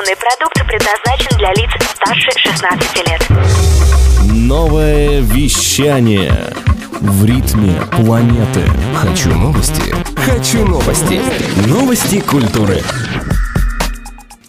Информационный продукт предназначен для лиц старше 16 лет. Новое вещание в ритме планеты. Хочу новости. Хочу новости. Новости культуры.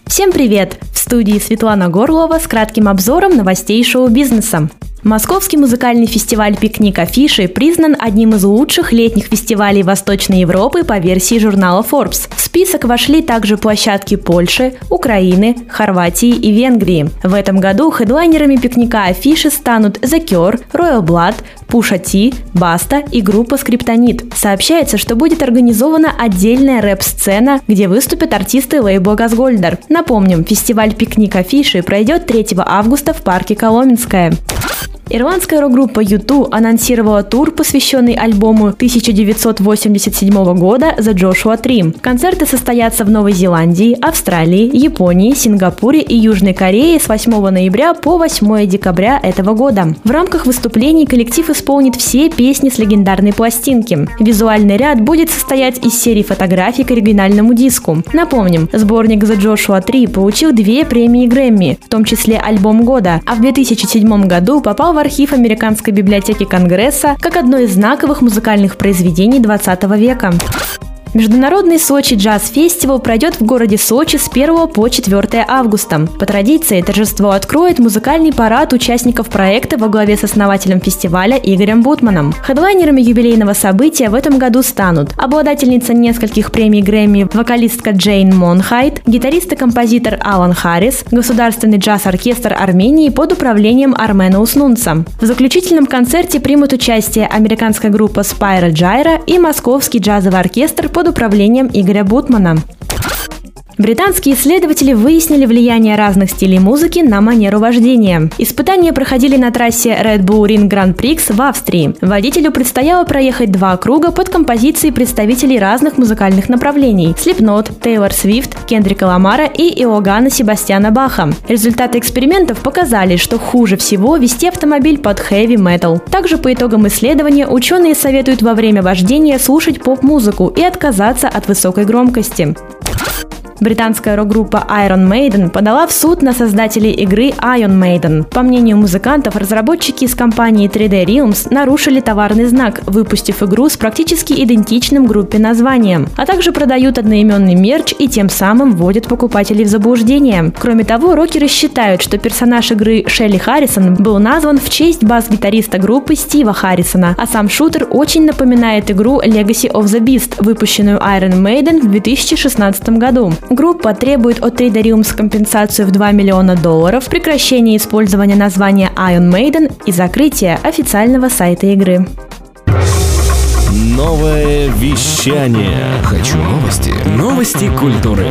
Всем привет! В студии Светлана Горлова с кратким обзором новостей шоу-бизнеса. Московский музыкальный фестиваль «Пикник Афиши» признан одним из лучших летних фестивалей Восточной Европы по версии журнала Forbes. В список вошли также площадки Польши, Украины, Хорватии и Венгрии. В этом году хедлайнерами пикника Афиши станут The Cure, Royal Blood, Пуша Ти, Баста и группа Скриптонит. Сообщается, что будет организована отдельная рэп-сцена, где выступят артисты лейбла Газгольдер. Напомним, фестиваль «Пикник Афиши» пройдет 3 августа в парке Коломенская. Ирландская рок-группа U2 анонсировала тур, посвященный альбому 1987 года The Joshua Tree. Концерты состоятся в Новой Зеландии, Австралии, Японии, Сингапуре и Южной Корее с 8 ноября по 8 декабря этого года. В рамках выступлений коллектив исполнит все песни с легендарной пластинки. Визуальный ряд будет состоять из серии фотографий к оригинальному диску. Напомним, сборник The Joshua Tree получил две премии Грэмми, в том числе альбом года, а в 2007 году попал в архив Американской библиотеки Конгресса как одно из знаковых музыкальных произведений 20 века. Международный Sochi Jazz Festival пройдет в городе Сочи с 1 по 4 августа. По традиции, торжество откроет музыкальный парад участников проекта во главе с основателем фестиваля Игорем Бутманом. Хедлайнерами юбилейного события в этом году станут обладательница нескольких премий Грэмми вокалистка Джейн Монхайт, гитарист и композитор Алан Харрис, государственный джаз-оркестр Армении под управлением Армена Уснунца. В заключительном концерте примут участие американская группа Spyro Gyra и московский джазовый оркестр под под управлением Игоря Бутмана. Британские исследователи выяснили влияние разных стилей музыки на манеру вождения. Испытания проходили на трассе Red Bull Ring Grand Prix в Австрии. Водителю предстояло проехать два круга под композиции представителей разных музыкальных направлений – Slipknot, Тейлор Свифт, Кендрика Ламара и Иоганна Себастьяна Баха. Результаты экспериментов показали, что хуже всего вести автомобиль под heavy metal. Также по итогам исследования ученые советуют во время вождения слушать поп-музыку и отказаться от высокой громкости. Британская рок-группа Iron Maiden подала в суд на создателей игры Iron Maiden. По мнению музыкантов, разработчики из компании 3D Realms нарушили товарный знак, выпустив игру с практически идентичным группе названием, а также продают одноименный мерч и тем самым вводят покупателей в заблуждение. Кроме того, рокеры считают, что персонаж игры Шелли Харрисон был назван в честь бас-гитариста группы Стива Харрисона, а сам шутер очень напоминает игру Legacy of the Beast, выпущенную Iron Maiden в 2016 году. Группа требует от Трейдериумс компенсацию в 2 миллиона долларов, прекращение использования названия Iron Maiden и закрытие официального сайта игры. Новое вещание. Хочу новости. Новости культуры.